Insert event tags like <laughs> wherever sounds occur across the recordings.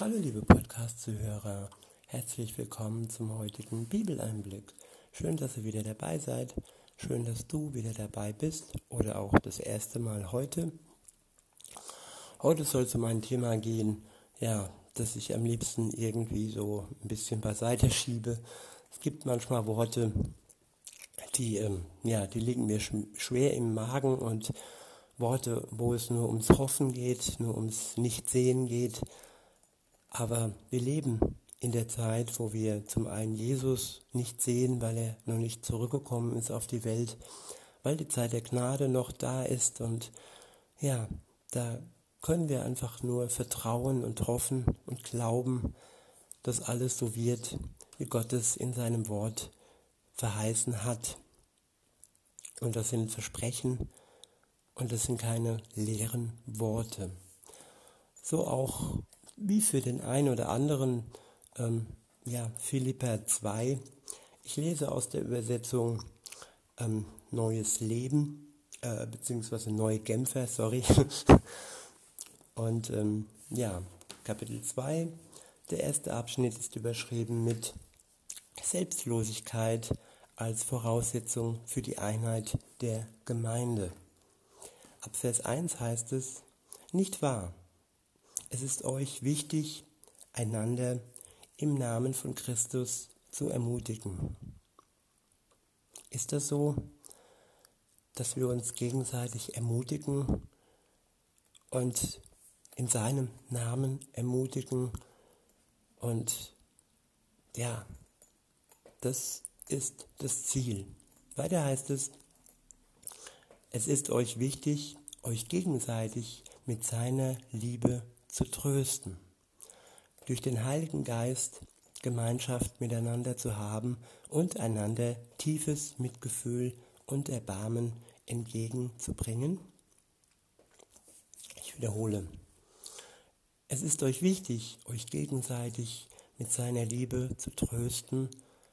Hallo liebe Podcast-Zuhörer, herzlich willkommen zum heutigen Bibeleinblick. Schön, dass ihr wieder dabei seid. Schön, dass du wieder dabei bist oder auch das erste Mal heute. Heute soll es um ein Thema gehen, ja, das ich am liebsten irgendwie so ein bisschen beiseite schiebe. Es gibt manchmal Worte, die, ähm, ja, die liegen mir schwer im Magen und Worte, wo es nur ums Hoffen geht, nur ums Nichtsehen geht, aber wir leben in der Zeit, wo wir zum einen Jesus nicht sehen, weil er noch nicht zurückgekommen ist auf die Welt, weil die Zeit der Gnade noch da ist und ja, da können wir einfach nur vertrauen und hoffen und glauben, dass alles so wird, wie Gott es in seinem Wort verheißen hat. Und das sind Versprechen und das sind keine leeren Worte. So auch wie für den einen oder anderen, ähm, ja, Philippa 2. Ich lese aus der Übersetzung ähm, Neues Leben, äh, beziehungsweise Neue Genfer, sorry. <laughs> Und ähm, ja, Kapitel 2, der erste Abschnitt ist überschrieben mit Selbstlosigkeit als Voraussetzung für die Einheit der Gemeinde. Ab Vers 1 heißt es, nicht wahr? Es ist euch wichtig, einander im Namen von Christus zu ermutigen. Ist das so, dass wir uns gegenseitig ermutigen und in seinem Namen ermutigen? Und ja, das ist das Ziel. Weiter heißt es, es ist euch wichtig, euch gegenseitig mit seiner Liebe zu trösten, durch den Heiligen Geist Gemeinschaft miteinander zu haben und einander tiefes Mitgefühl und Erbarmen entgegenzubringen? Ich wiederhole. Es ist euch wichtig, euch gegenseitig mit seiner Liebe zu trösten,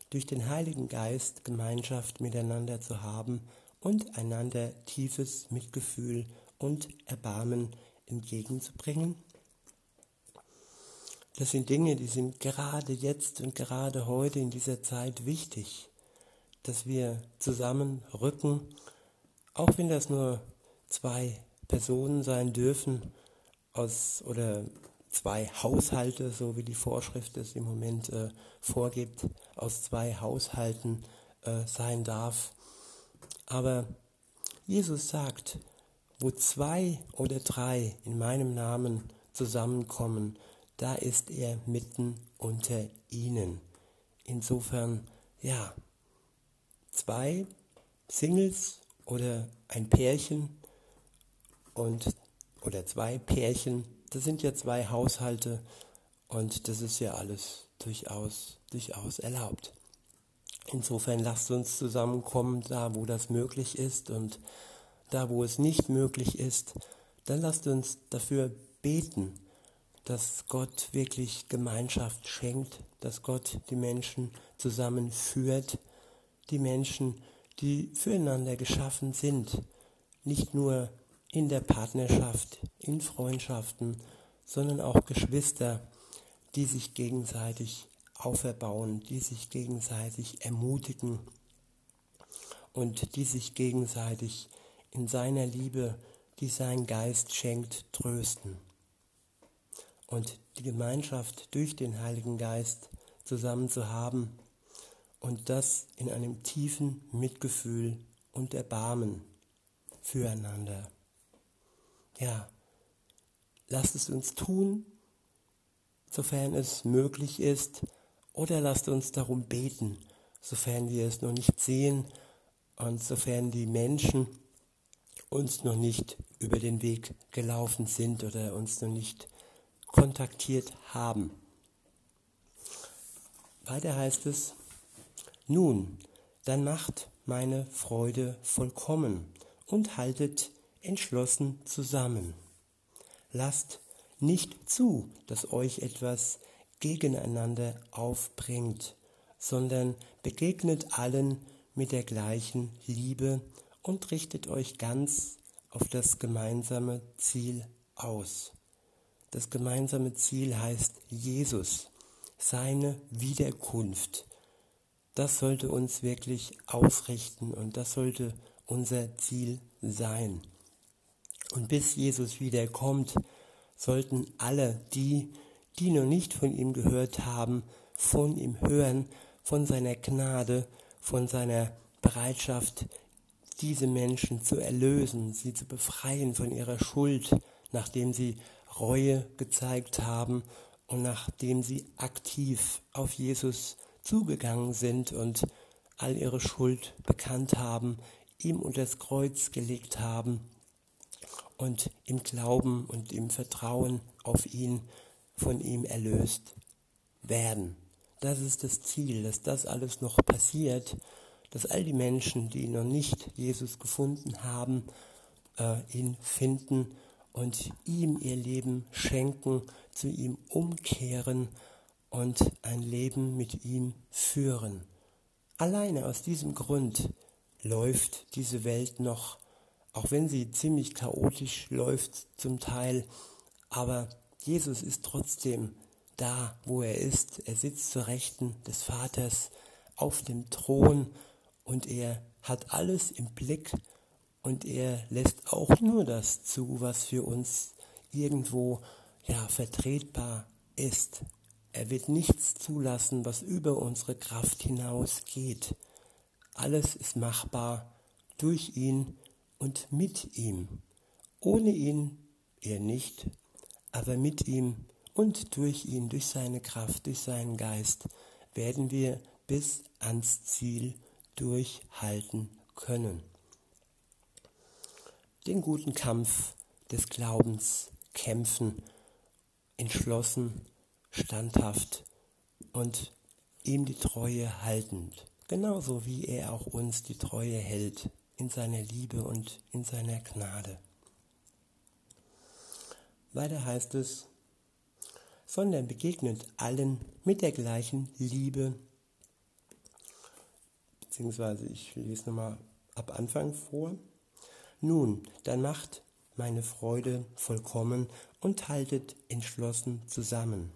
durch den Heiligen Geist Gemeinschaft miteinander zu haben und einander tiefes Mitgefühl und Erbarmen entgegenzubringen? Das sind Dinge, die sind gerade jetzt und gerade heute in dieser Zeit wichtig, dass wir zusammenrücken, auch wenn das nur zwei Personen sein dürfen aus oder zwei Haushalte, so wie die Vorschrift es im Moment äh, vorgibt, aus zwei Haushalten äh, sein darf. Aber Jesus sagt, wo zwei oder drei in meinem Namen zusammenkommen, da ist er mitten unter ihnen. Insofern, ja, zwei Singles oder ein Pärchen und oder zwei Pärchen, das sind ja zwei Haushalte und das ist ja alles durchaus, durchaus erlaubt. Insofern lasst uns zusammenkommen, da wo das möglich ist und da wo es nicht möglich ist, dann lasst uns dafür beten, dass Gott wirklich Gemeinschaft schenkt, dass Gott die Menschen zusammenführt, die Menschen, die füreinander geschaffen sind, nicht nur in der Partnerschaft, in Freundschaften, sondern auch Geschwister, die sich gegenseitig auferbauen, die sich gegenseitig ermutigen und die sich gegenseitig in seiner Liebe, die sein Geist schenkt, trösten und die Gemeinschaft durch den Heiligen Geist zusammen zu haben und das in einem tiefen Mitgefühl und Erbarmen füreinander. Ja, lasst es uns tun, sofern es möglich ist, oder lasst uns darum beten, sofern wir es noch nicht sehen und sofern die Menschen uns noch nicht über den Weg gelaufen sind oder uns noch nicht kontaktiert haben. Weiter heißt es, nun, dann macht meine Freude vollkommen und haltet entschlossen zusammen. Lasst nicht zu, dass euch etwas gegeneinander aufbringt, sondern begegnet allen mit der gleichen Liebe und richtet euch ganz auf das gemeinsame Ziel aus. Das gemeinsame Ziel heißt Jesus, seine Wiederkunft. Das sollte uns wirklich ausrichten und das sollte unser Ziel sein. Und bis Jesus wiederkommt, sollten alle die, die noch nicht von ihm gehört haben, von ihm hören, von seiner Gnade, von seiner Bereitschaft, diese Menschen zu erlösen, sie zu befreien von ihrer Schuld, nachdem sie Reue gezeigt haben und nachdem sie aktiv auf Jesus zugegangen sind und all ihre Schuld bekannt haben, ihm unter das Kreuz gelegt haben und im Glauben und im Vertrauen auf ihn von ihm erlöst werden. Das ist das Ziel, dass das alles noch passiert, dass all die Menschen, die noch nicht Jesus gefunden haben, äh, ihn finden und ihm ihr Leben schenken, zu ihm umkehren und ein Leben mit ihm führen. Alleine aus diesem Grund läuft diese Welt noch auch wenn sie ziemlich chaotisch läuft zum Teil, aber Jesus ist trotzdem da, wo er ist. Er sitzt zur Rechten des Vaters auf dem Thron und er hat alles im Blick und er lässt auch nur das zu, was für uns irgendwo ja vertretbar ist. Er wird nichts zulassen, was über unsere Kraft hinausgeht. Alles ist machbar durch ihn und mit ihm. Ohne ihn er nicht, aber mit ihm und durch ihn, durch seine Kraft, durch seinen Geist werden wir bis ans Ziel durchhalten können. Den guten Kampf des Glaubens kämpfen, entschlossen, standhaft und ihm die Treue haltend, genauso wie er auch uns die Treue hält in seiner Liebe und in seiner Gnade. Weiter heißt es, sondern begegnet allen mit der gleichen Liebe, beziehungsweise ich lese nochmal ab Anfang vor. Nun, dann macht meine Freude vollkommen und haltet entschlossen zusammen.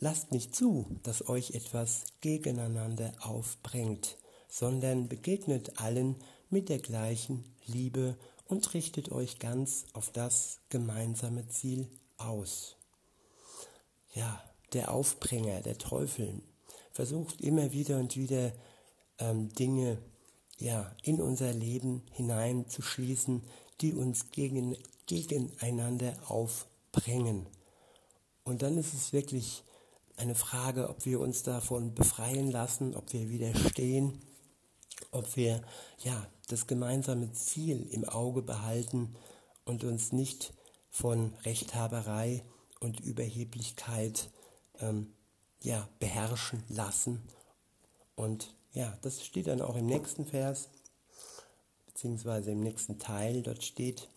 Lasst nicht zu, dass euch etwas gegeneinander aufbringt, sondern begegnet allen mit der gleichen Liebe und richtet euch ganz auf das gemeinsame Ziel aus. Ja, der Aufbringer, der Teufel, versucht immer wieder und wieder ähm, Dinge ja, in unser Leben hineinzuschließen, die uns gegen, gegeneinander aufbringen. Und dann ist es wirklich eine Frage, ob wir uns davon befreien lassen, ob wir widerstehen ob wir ja das gemeinsame Ziel im Auge behalten und uns nicht von Rechthaberei und Überheblichkeit ähm, ja, beherrschen lassen. Und ja, das steht dann auch im nächsten Vers, beziehungsweise im nächsten Teil, dort steht,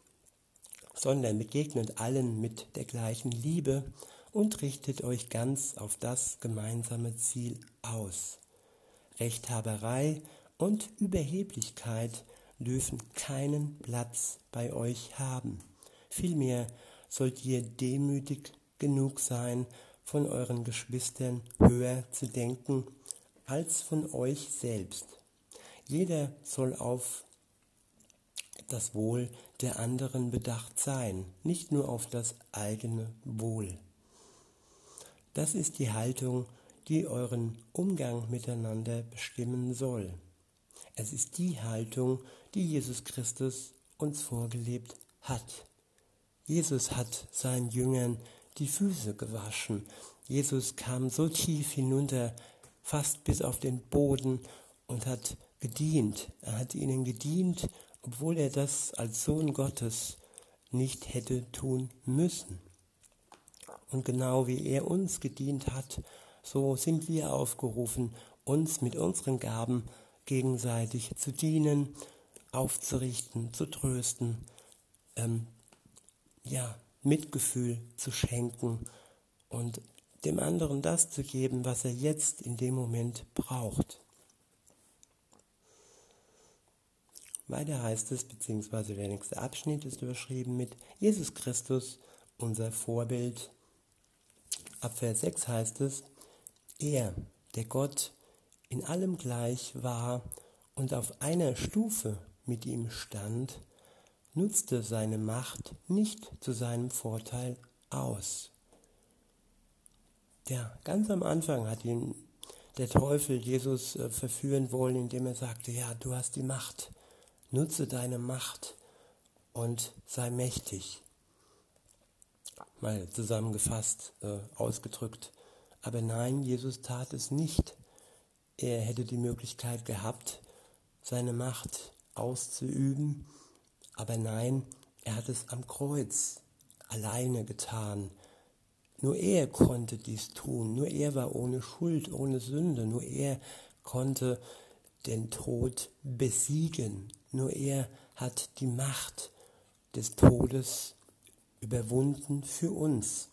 sondern begegnet allen mit der gleichen Liebe und richtet euch ganz auf das gemeinsame Ziel aus. Rechthaberei und Überheblichkeit dürfen keinen Platz bei euch haben. Vielmehr sollt ihr demütig genug sein, von euren Geschwistern höher zu denken als von euch selbst. Jeder soll auf das Wohl der anderen bedacht sein, nicht nur auf das eigene Wohl. Das ist die Haltung, die euren Umgang miteinander bestimmen soll. Es ist die Haltung, die Jesus Christus uns vorgelebt hat. Jesus hat seinen Jüngern die Füße gewaschen. Jesus kam so tief hinunter, fast bis auf den Boden und hat gedient. Er hat ihnen gedient, obwohl er das als Sohn Gottes nicht hätte tun müssen. Und genau wie er uns gedient hat, so sind wir aufgerufen, uns mit unseren Gaben gegenseitig zu dienen, aufzurichten, zu trösten, ähm, ja, Mitgefühl zu schenken und dem anderen das zu geben, was er jetzt in dem Moment braucht. Weiter heißt es, beziehungsweise der nächste Abschnitt ist überschrieben mit Jesus Christus, unser Vorbild. Ab Vers 6 heißt es, er, der Gott in allem gleich war und auf einer Stufe mit ihm stand, nutzte seine Macht nicht zu seinem Vorteil aus. Ja, ganz am Anfang hat ihn der Teufel Jesus äh, verführen wollen, indem er sagte, ja, du hast die Macht, nutze deine Macht und sei mächtig. Mal zusammengefasst, äh, ausgedrückt. Aber nein, Jesus tat es nicht. Er hätte die Möglichkeit gehabt, seine Macht auszuüben, aber nein, er hat es am Kreuz alleine getan. Nur er konnte dies tun, nur er war ohne Schuld, ohne Sünde, nur er konnte den Tod besiegen, nur er hat die Macht des Todes überwunden für uns,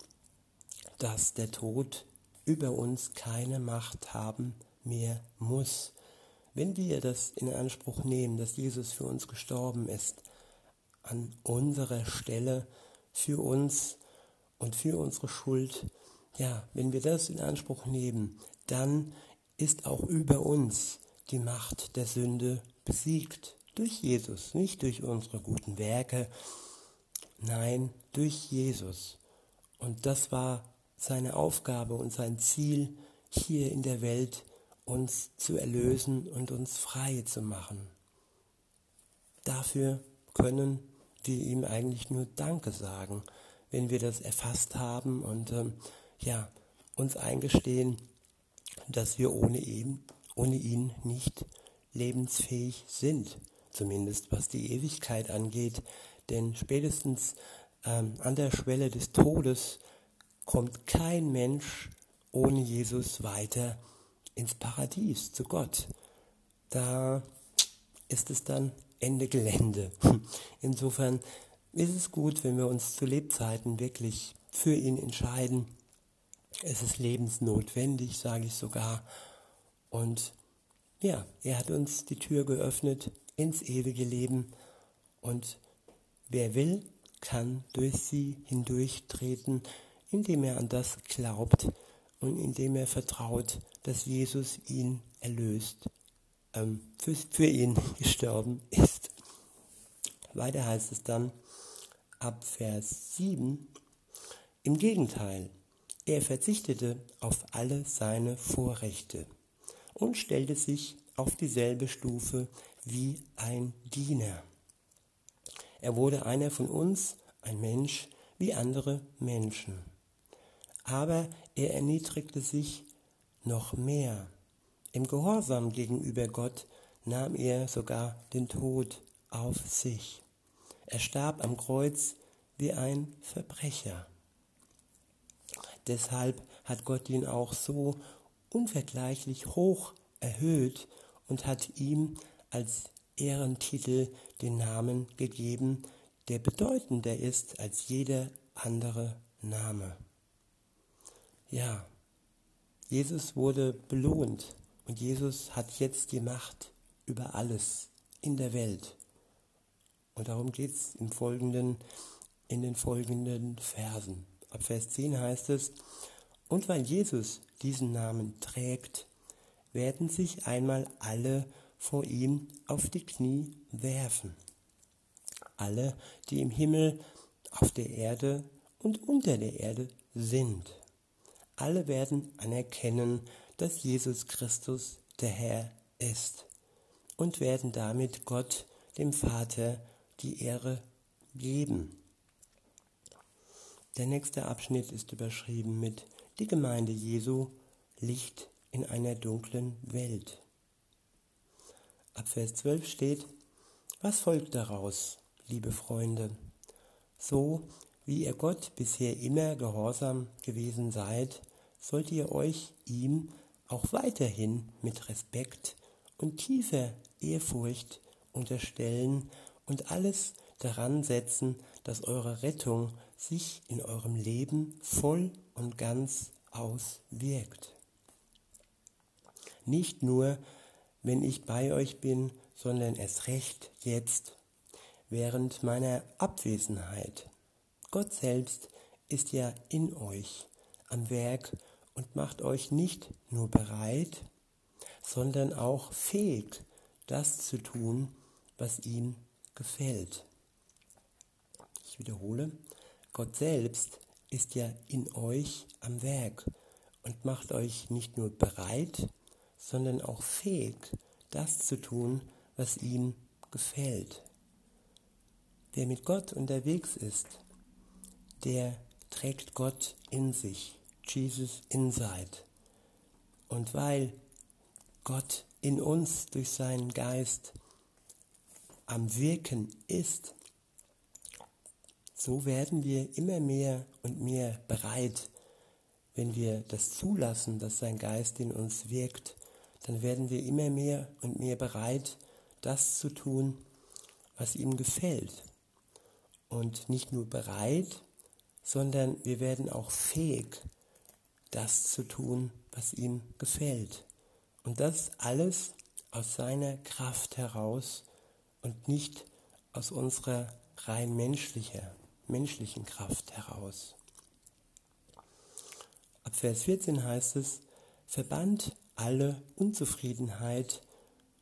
dass der Tod über uns keine Macht haben mehr muss. Wenn wir das in Anspruch nehmen, dass Jesus für uns gestorben ist, an unserer Stelle für uns und für unsere Schuld, ja, wenn wir das in Anspruch nehmen, dann ist auch über uns die Macht der Sünde besiegt. Durch Jesus, nicht durch unsere guten Werke, nein, durch Jesus. Und das war seine Aufgabe und sein Ziel hier in der Welt, uns zu erlösen und uns frei zu machen. Dafür können wir ihm eigentlich nur Danke sagen, wenn wir das erfasst haben und ähm, ja, uns eingestehen, dass wir ohne ihn, ohne ihn nicht lebensfähig sind, zumindest was die Ewigkeit angeht. Denn spätestens ähm, an der Schwelle des Todes kommt kein Mensch ohne Jesus weiter ins Paradies, zu Gott. Da ist es dann Ende Gelände. <laughs> Insofern ist es gut, wenn wir uns zu Lebzeiten wirklich für ihn entscheiden. Es ist lebensnotwendig, sage ich sogar. Und ja, er hat uns die Tür geöffnet ins ewige Leben. Und wer will, kann durch sie hindurchtreten, indem er an das glaubt und indem er vertraut, dass Jesus ihn erlöst, ähm, für, für ihn <laughs> gestorben ist. Weiter heißt es dann ab Vers 7, im Gegenteil, er verzichtete auf alle seine Vorrechte und stellte sich auf dieselbe Stufe wie ein Diener. Er wurde einer von uns, ein Mensch wie andere Menschen. Aber er erniedrigte sich noch mehr. Im Gehorsam gegenüber Gott nahm er sogar den Tod auf sich. Er starb am Kreuz wie ein Verbrecher. Deshalb hat Gott ihn auch so unvergleichlich hoch erhöht und hat ihm als Ehrentitel den Namen gegeben, der bedeutender ist als jeder andere Name. Ja, Jesus wurde belohnt und Jesus hat jetzt die Macht über alles in der Welt. Und darum geht es im folgenden, in den folgenden Versen. Ab Vers 10 heißt es, und weil Jesus diesen Namen trägt, werden sich einmal alle vor ihm auf die Knie werfen. Alle, die im Himmel, auf der Erde und unter der Erde sind. Alle werden anerkennen, dass Jesus Christus der Herr ist und werden damit Gott, dem Vater, die Ehre geben. Der nächste Abschnitt ist überschrieben mit Die Gemeinde Jesu, Licht in einer dunklen Welt. Ab Vers 12 steht, was folgt daraus, liebe Freunde? So wie ihr Gott bisher immer gehorsam gewesen seid, sollt ihr euch ihm auch weiterhin mit Respekt und tiefer Ehrfurcht unterstellen und alles daran setzen, dass eure Rettung sich in eurem Leben voll und ganz auswirkt. Nicht nur wenn ich bei euch bin, sondern erst recht jetzt, während meiner Abwesenheit. Gott selbst ist ja in euch am Werk und macht euch nicht nur bereit, sondern auch fähig, das zu tun, was ihm gefällt. Ich wiederhole, Gott selbst ist ja in euch am Werk und macht euch nicht nur bereit, sondern auch fähig, das zu tun, was ihm gefällt. Wer mit Gott unterwegs ist, der trägt Gott in sich, Jesus inside. Und weil Gott in uns durch seinen Geist am Wirken ist, so werden wir immer mehr und mehr bereit, wenn wir das zulassen, dass sein Geist in uns wirkt, dann werden wir immer mehr und mehr bereit, das zu tun, was ihm gefällt. Und nicht nur bereit, sondern wir werden auch fähig, das zu tun, was ihm gefällt. Und das alles aus seiner Kraft heraus und nicht aus unserer rein menschlicher, menschlichen Kraft heraus. Ab Vers 14 heißt es, verbannt alle Unzufriedenheit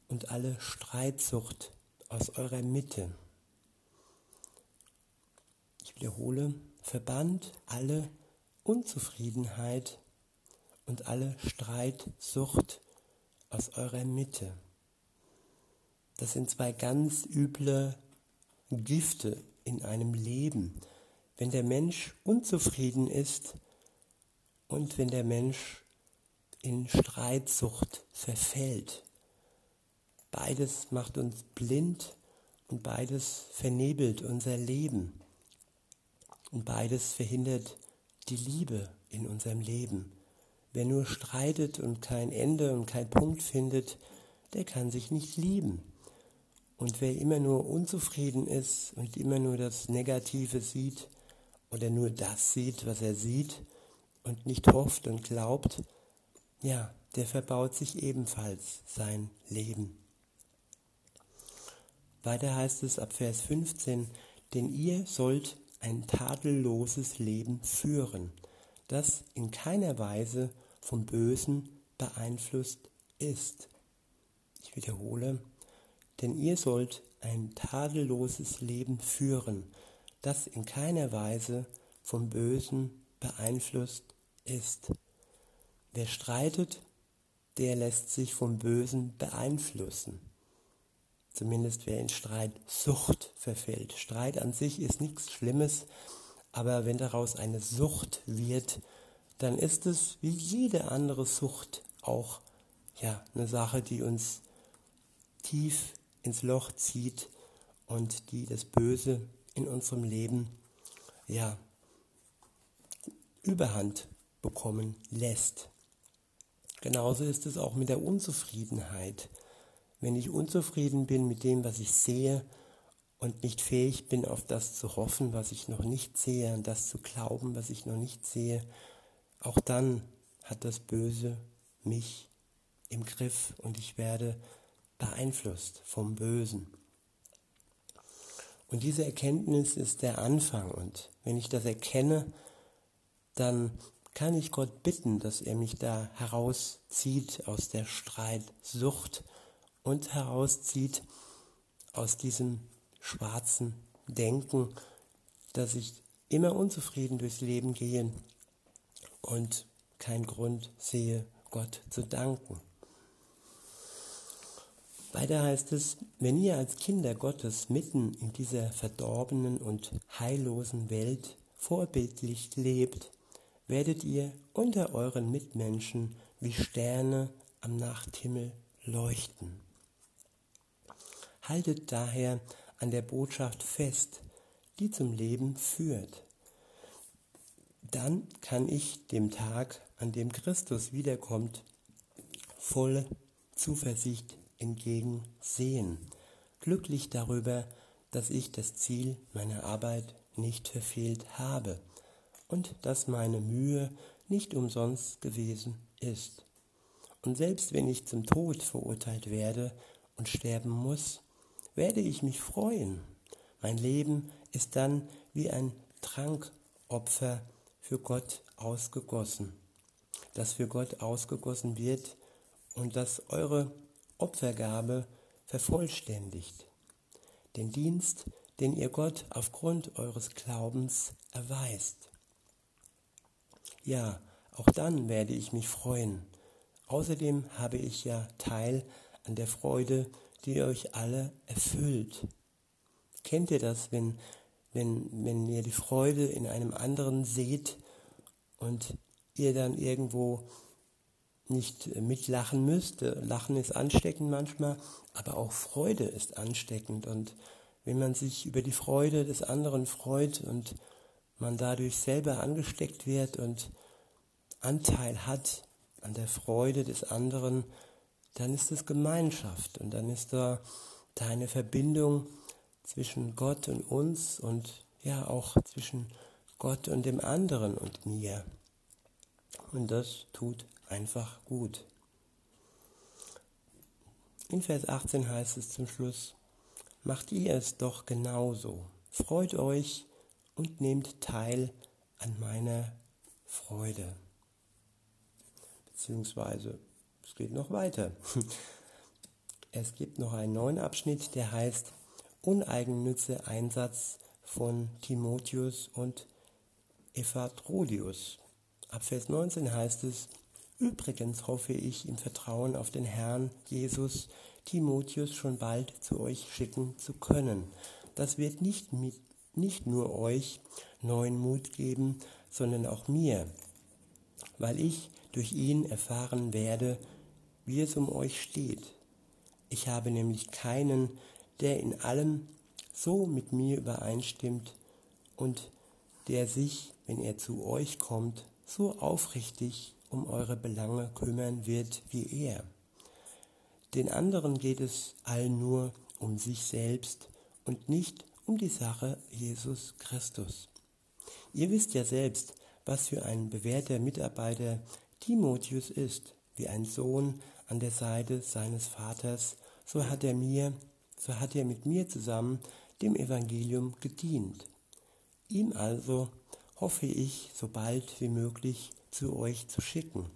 und alle Streitsucht aus eurer Mitte. Ich wiederhole, verbannt alle Unzufriedenheit und alle Streitsucht aus eurer Mitte. Das sind zwei ganz üble Gifte in einem Leben. Wenn der Mensch unzufrieden ist, und wenn der Mensch in Streitsucht verfällt. Beides macht uns blind und beides vernebelt unser Leben. Und beides verhindert die Liebe in unserem Leben. Wer nur streitet und kein Ende und kein Punkt findet, der kann sich nicht lieben. Und wer immer nur unzufrieden ist und immer nur das Negative sieht oder nur das sieht, was er sieht, und nicht hofft und glaubt, ja, der verbaut sich ebenfalls sein Leben. Weiter heißt es ab Vers 15, denn ihr sollt ein tadelloses Leben führen, das in keiner Weise vom Bösen beeinflusst ist. Ich wiederhole, denn ihr sollt ein tadelloses Leben führen, das in keiner Weise vom Bösen beeinflusst ist. Wer streitet, der lässt sich vom Bösen beeinflussen. Zumindest wer in Streitsucht verfällt. Streit an sich ist nichts Schlimmes, aber wenn daraus eine Sucht wird, dann ist es wie jede andere Sucht auch ja, eine Sache, die uns tief ins Loch zieht und die das Böse in unserem Leben ja Überhand bekommen lässt. Genauso ist es auch mit der Unzufriedenheit. Wenn ich unzufrieden bin mit dem, was ich sehe und nicht fähig bin, auf das zu hoffen, was ich noch nicht sehe, an das zu glauben, was ich noch nicht sehe, auch dann hat das Böse mich im Griff und ich werde beeinflusst vom Bösen. Und diese Erkenntnis ist der Anfang. Und wenn ich das erkenne, dann kann ich Gott bitten, dass er mich da herauszieht aus der Streitsucht und herauszieht aus diesem schwarzen Denken, dass ich immer unzufrieden durchs Leben gehe und keinen Grund sehe, Gott zu danken. Weiter heißt es, wenn ihr als Kinder Gottes mitten in dieser verdorbenen und heillosen Welt vorbildlich lebt, werdet ihr unter euren Mitmenschen wie Sterne am Nachthimmel leuchten. Haltet daher an der Botschaft fest, die zum Leben führt. Dann kann ich dem Tag, an dem Christus wiederkommt, voll Zuversicht entgegensehen, glücklich darüber, dass ich das Ziel meiner Arbeit nicht verfehlt habe und dass meine Mühe nicht umsonst gewesen ist. Und selbst wenn ich zum Tod verurteilt werde und sterben muss, werde ich mich freuen. Mein Leben ist dann wie ein Trankopfer für Gott ausgegossen, das für Gott ausgegossen wird und dass eure Opfergabe vervollständigt. Den Dienst, den ihr Gott aufgrund eures Glaubens erweist. Ja, auch dann werde ich mich freuen. Außerdem habe ich ja Teil an der Freude, die euch alle erfüllt. Kennt ihr das, wenn wenn, wenn ihr die Freude in einem anderen seht und ihr dann irgendwo nicht mitlachen müsst. Lachen ist ansteckend manchmal, aber auch Freude ist ansteckend. Und wenn man sich über die Freude des anderen freut und man dadurch selber angesteckt wird und Anteil hat an der Freude des anderen, dann ist es Gemeinschaft und dann ist da, da eine Verbindung, zwischen Gott und uns und ja auch zwischen Gott und dem anderen und mir. Und das tut einfach gut. In Vers 18 heißt es zum Schluss, macht ihr es doch genauso. Freut euch und nehmt teil an meiner Freude. Beziehungsweise, es geht noch weiter. <laughs> Es gibt noch einen neuen Abschnitt, der heißt, uneigennütze Einsatz von Timotheus und Ephatrodius. Ab Vers 19 heißt es, Übrigens hoffe ich im Vertrauen auf den Herrn Jesus Timotheus schon bald zu euch schicken zu können. Das wird nicht, mit, nicht nur euch neuen Mut geben, sondern auch mir, weil ich durch ihn erfahren werde, wie es um euch steht. Ich habe nämlich keinen, der in allem so mit mir übereinstimmt und der sich, wenn er zu euch kommt, so aufrichtig um eure Belange kümmern wird wie er. Den anderen geht es allen nur um sich selbst und nicht um die Sache Jesus Christus. Ihr wisst ja selbst, was für ein bewährter Mitarbeiter Timotheus ist, wie ein Sohn an der Seite seines Vaters, so hat er mir so hat er mit mir zusammen dem Evangelium gedient. Ihm also hoffe ich, so bald wie möglich zu euch zu schicken.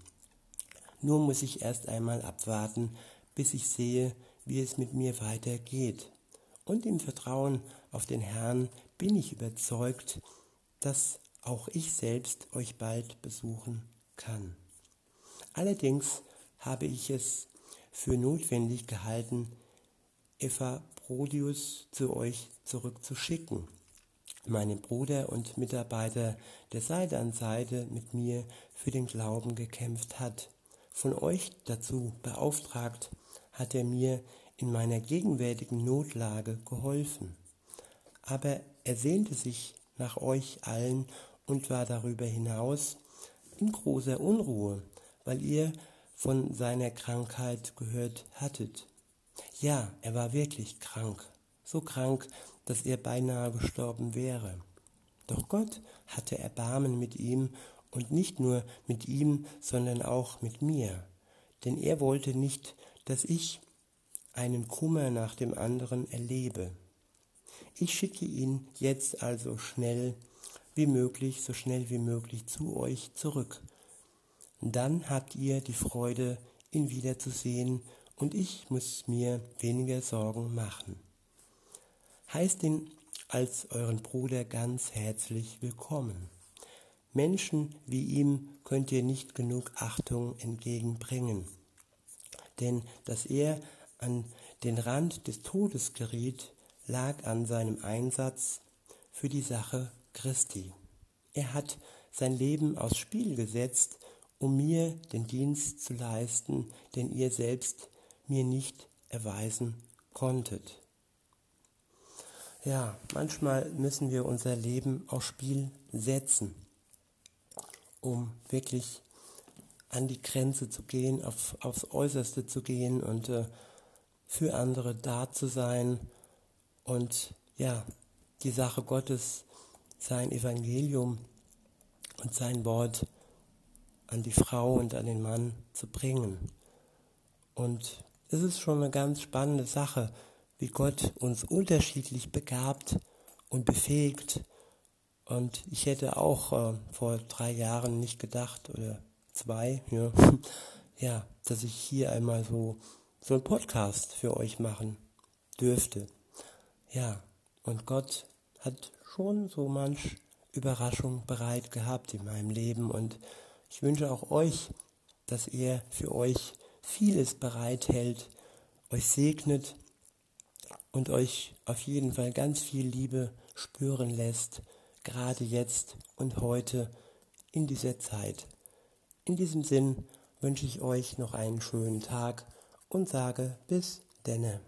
Nur muss ich erst einmal abwarten, bis ich sehe, wie es mit mir weitergeht. Und im Vertrauen auf den Herrn bin ich überzeugt, dass auch ich selbst euch bald besuchen kann. Allerdings habe ich es für notwendig gehalten, Epaphrodius zu euch zurückzuschicken, meinen Bruder und Mitarbeiter, der Seite an Seite mit mir für den Glauben gekämpft hat. Von euch dazu beauftragt, hat er mir in meiner gegenwärtigen Notlage geholfen. Aber er sehnte sich nach euch allen und war darüber hinaus in großer Unruhe, weil ihr von seiner Krankheit gehört hattet. Ja, er war wirklich krank, so krank, dass er beinahe gestorben wäre. Doch Gott hatte Erbarmen mit ihm und nicht nur mit ihm, sondern auch mit mir, denn er wollte nicht, dass ich einen Kummer nach dem anderen erlebe. Ich schicke ihn jetzt also schnell wie möglich, so schnell wie möglich zu euch zurück. Dann habt ihr die Freude, ihn wiederzusehen und ich muss mir weniger Sorgen machen. Heißt ihn als euren Bruder ganz herzlich willkommen. Menschen wie ihm könnt ihr nicht genug Achtung entgegenbringen, denn dass er an den Rand des Todes geriet, lag an seinem Einsatz für die Sache Christi. Er hat sein Leben aufs Spiel gesetzt, um mir den Dienst zu leisten, den ihr selbst mir nicht erweisen konntet. Ja, manchmal müssen wir unser Leben aufs Spiel setzen, um wirklich an die Grenze zu gehen, auf, aufs Äußerste zu gehen und äh, für andere da zu sein und ja, die Sache Gottes, sein Evangelium und sein Wort an die Frau und an den Mann zu bringen. Und es ist schon eine ganz spannende Sache, wie Gott uns unterschiedlich begabt und befähigt Und ich hätte auch äh, vor drei Jahren nicht gedacht, oder zwei, ja, <laughs> ja, dass ich hier einmal so, so einen Podcast für euch machen dürfte. Ja, und Gott hat schon so manch Überraschung bereit gehabt in meinem Leben und ich wünsche auch euch, dass er für euch vieles bereithält, euch segnet und euch auf jeden Fall ganz viel Liebe spüren lässt, gerade jetzt und heute in dieser Zeit. In diesem Sinn wünsche ich euch noch einen schönen Tag und sage bis denne.